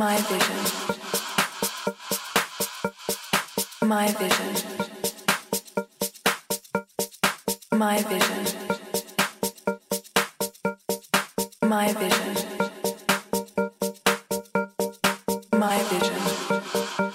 My vision. My vision. My vision. My vision. My vision.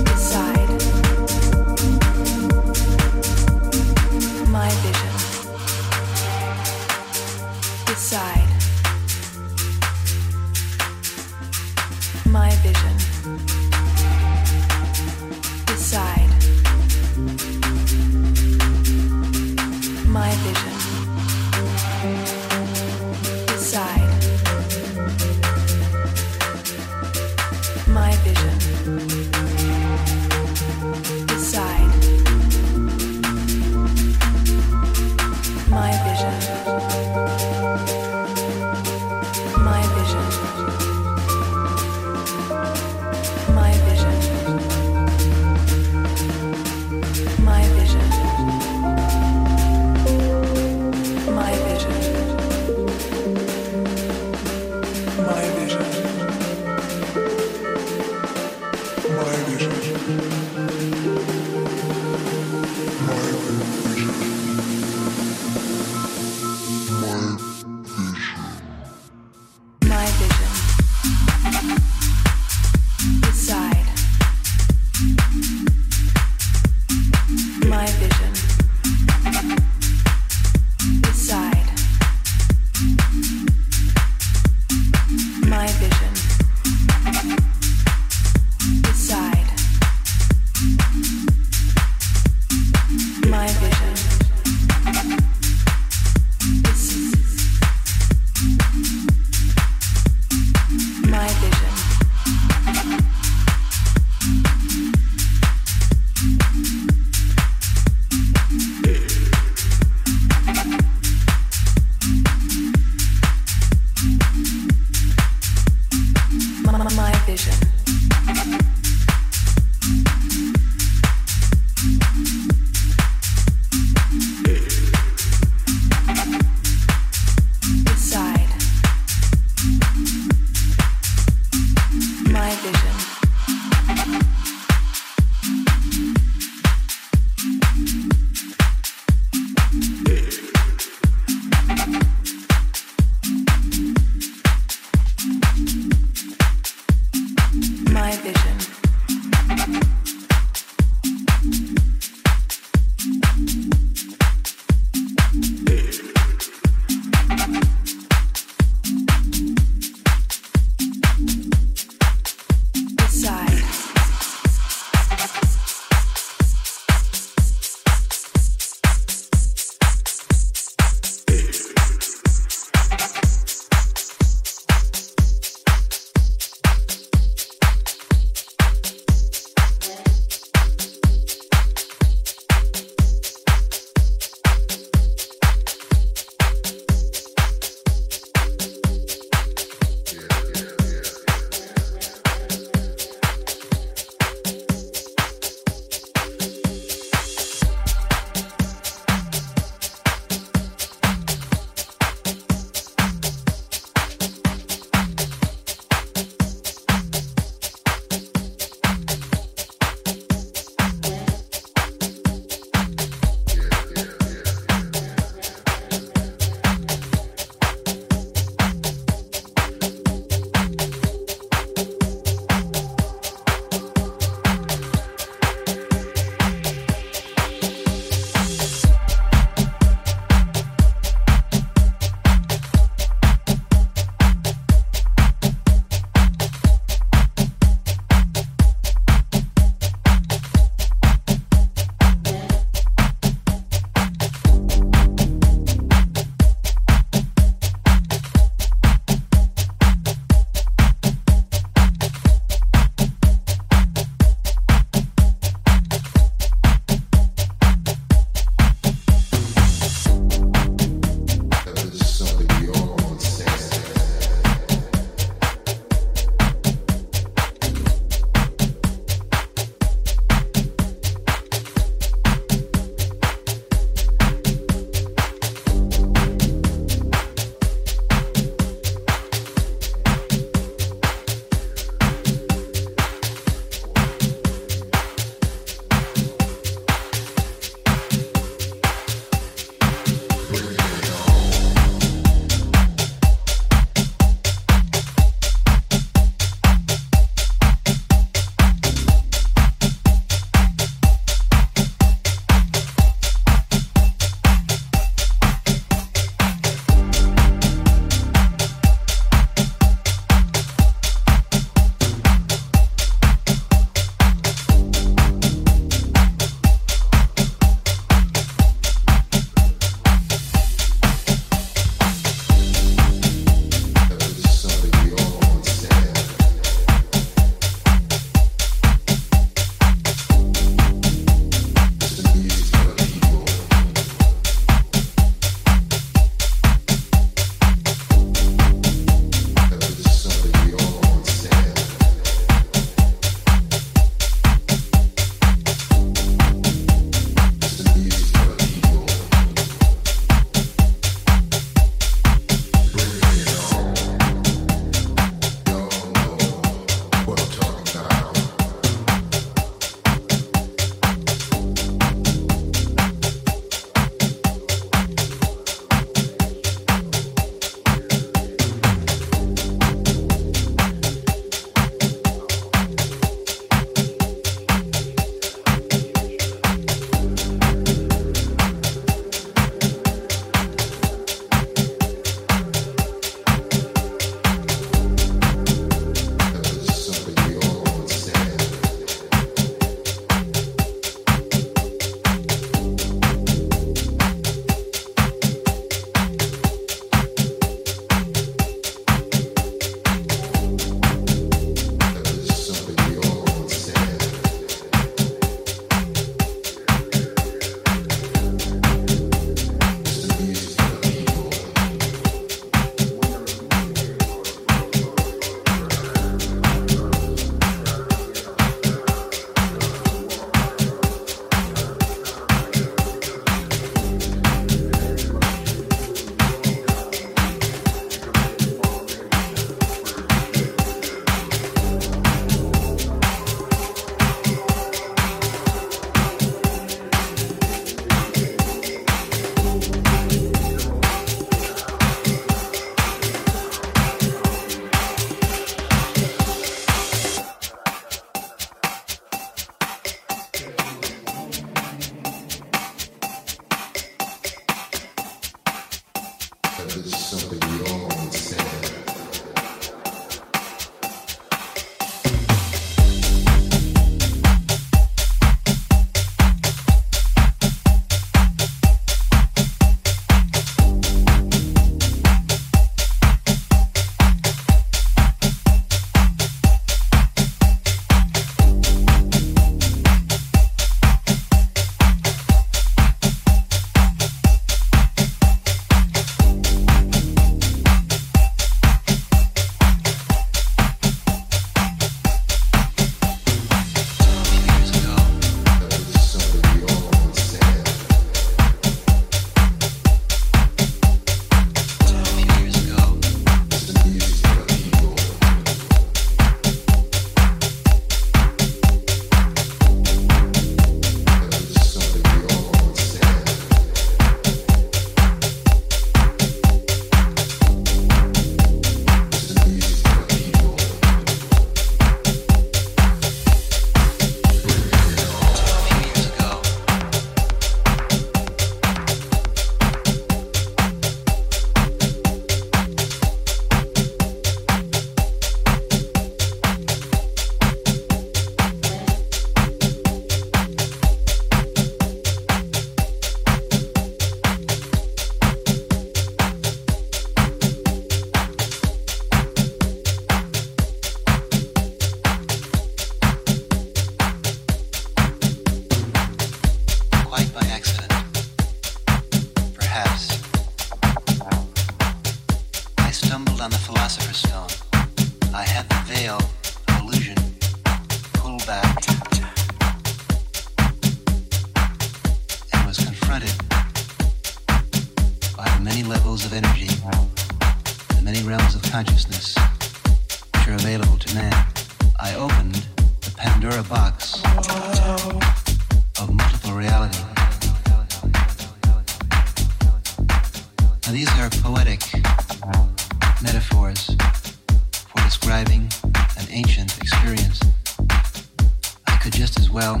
well,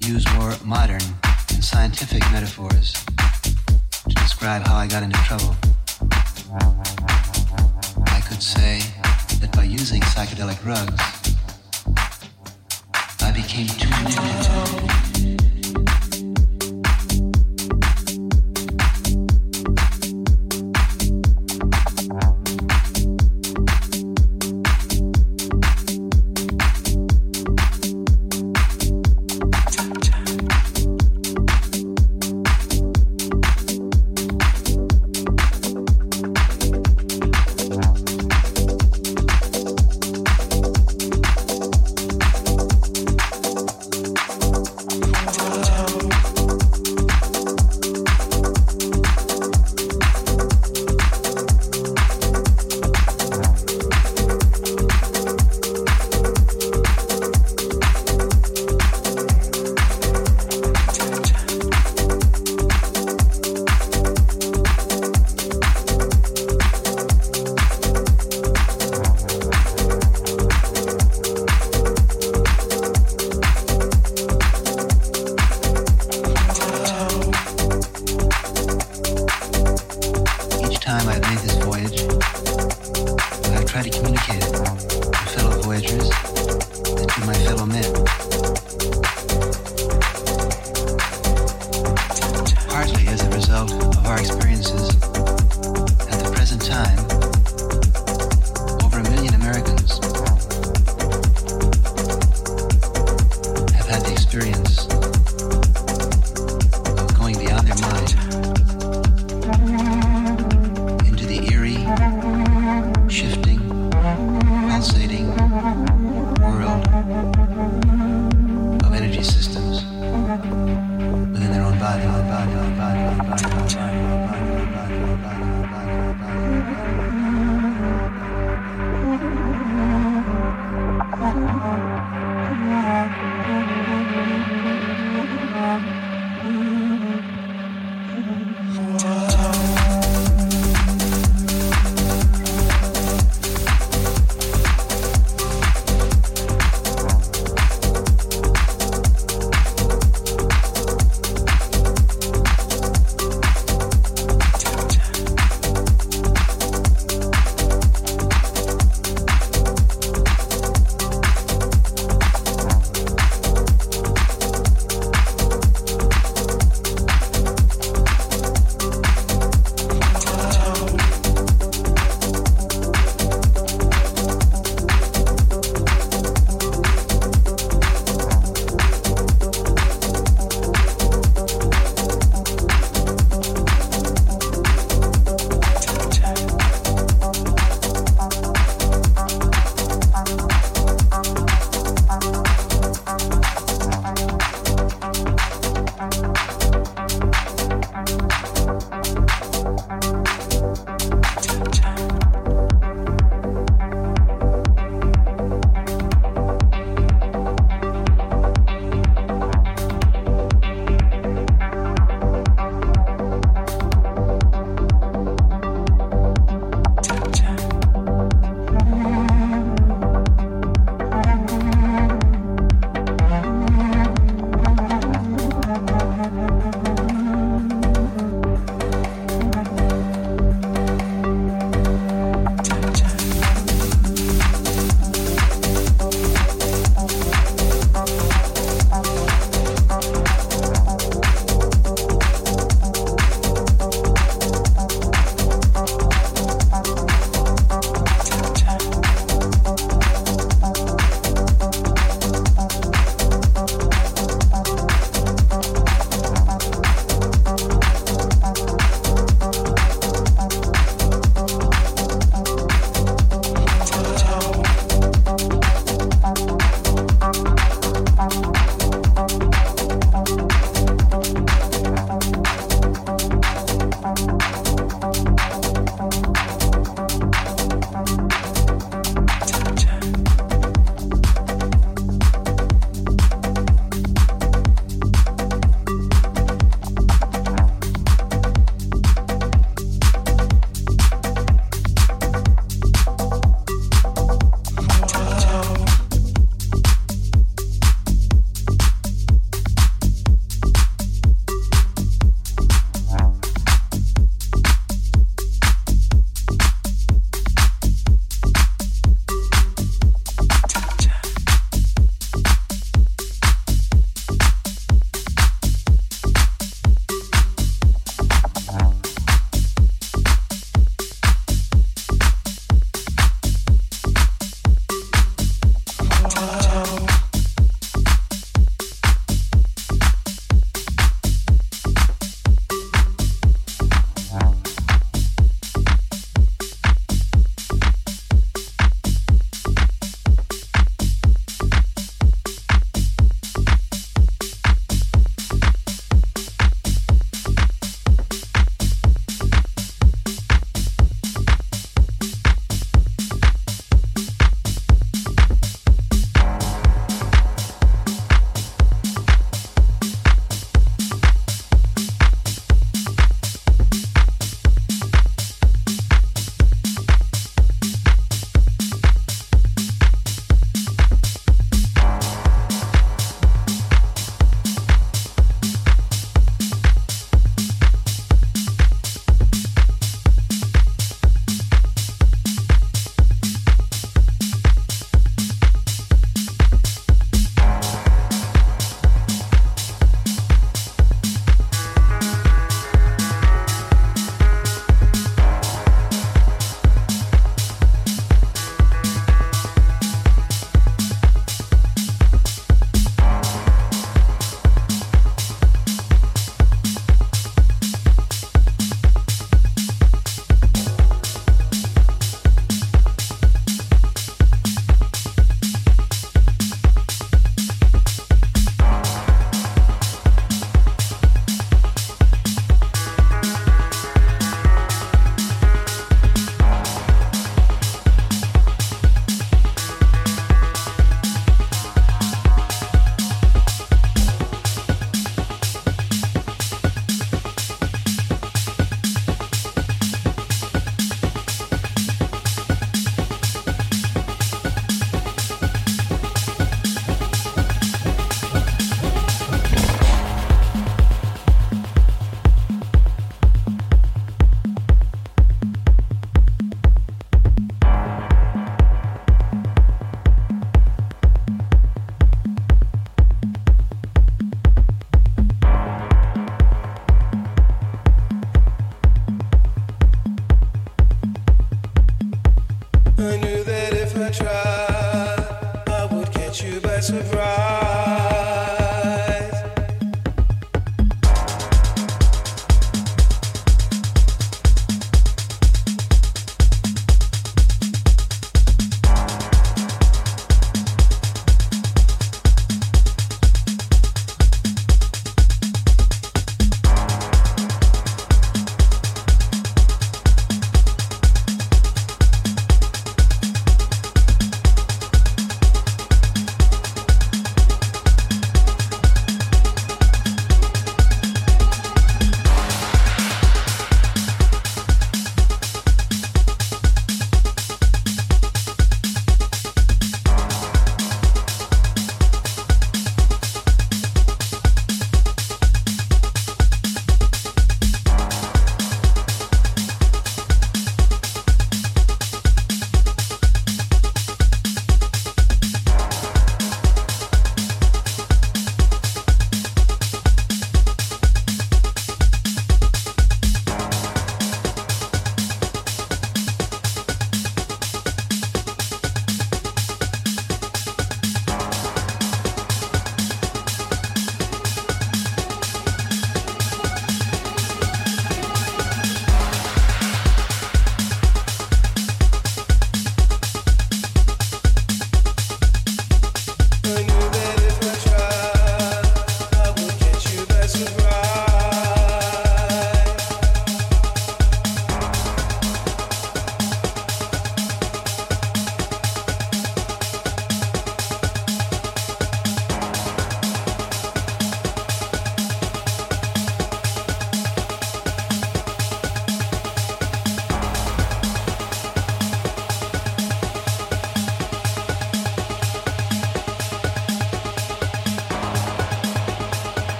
use more modern and scientific metaphors to describe how I got into trouble. I could say that by using psychedelic drugs, I became too new